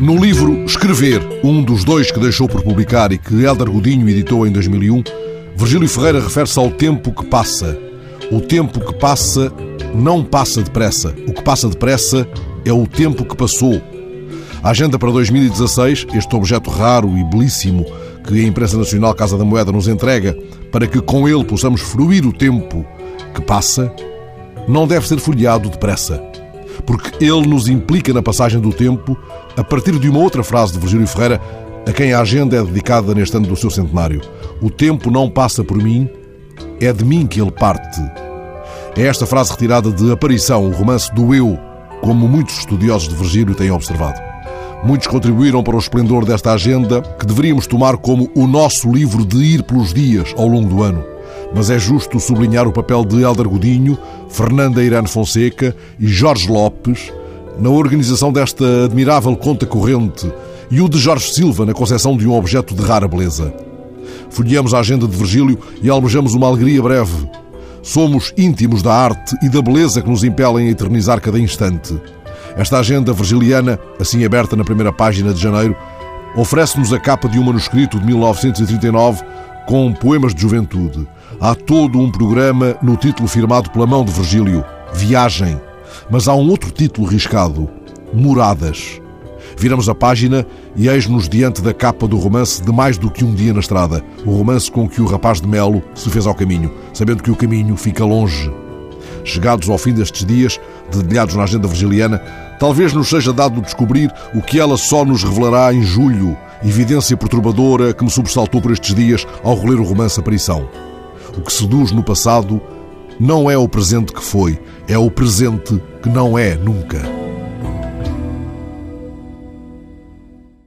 No livro Escrever, um dos dois que deixou por publicar e que Hélder Godinho editou em 2001, Virgílio Ferreira refere-se ao tempo que passa. O tempo que passa não passa depressa. O que passa depressa é o tempo que passou. A agenda para 2016, este objeto raro e belíssimo que a imprensa nacional Casa da Moeda nos entrega para que com ele possamos fruir o tempo que passa, não deve ser folheado depressa porque ele nos implica na passagem do tempo a partir de uma outra frase de Virgílio Ferreira, a quem a agenda é dedicada neste ano do seu centenário. O tempo não passa por mim, é de mim que ele parte. É esta frase retirada de Aparição, o romance do Eu, como muitos estudiosos de Virgílio têm observado. Muitos contribuíram para o esplendor desta agenda, que deveríamos tomar como o nosso livro de ir pelos dias ao longo do ano mas é justo sublinhar o papel de Helder Godinho, Fernanda Irane Fonseca e Jorge Lopes na organização desta admirável conta corrente e o de Jorge Silva na concepção de um objeto de rara beleza. Folheamos a agenda de Virgílio e almejamos uma alegria breve. Somos íntimos da arte e da beleza que nos impelem a eternizar cada instante. Esta agenda virgiliana, assim aberta na primeira página de janeiro, oferece-nos a capa de um manuscrito de 1939 com poemas de juventude. Há todo um programa no título firmado pela mão de Virgílio, Viagem. Mas há um outro título riscado, Moradas. Viramos a página e eis-nos diante da capa do romance de Mais do que um dia na estrada, o romance com que o rapaz de Melo se fez ao caminho, sabendo que o caminho fica longe. Chegados ao fim destes dias, dedilhados na agenda virgiliana, talvez nos seja dado descobrir o que ela só nos revelará em julho, evidência perturbadora que me sobressaltou por estes dias ao reler o romance Aparição. O que seduz no passado não é o presente que foi, é o presente que não é nunca.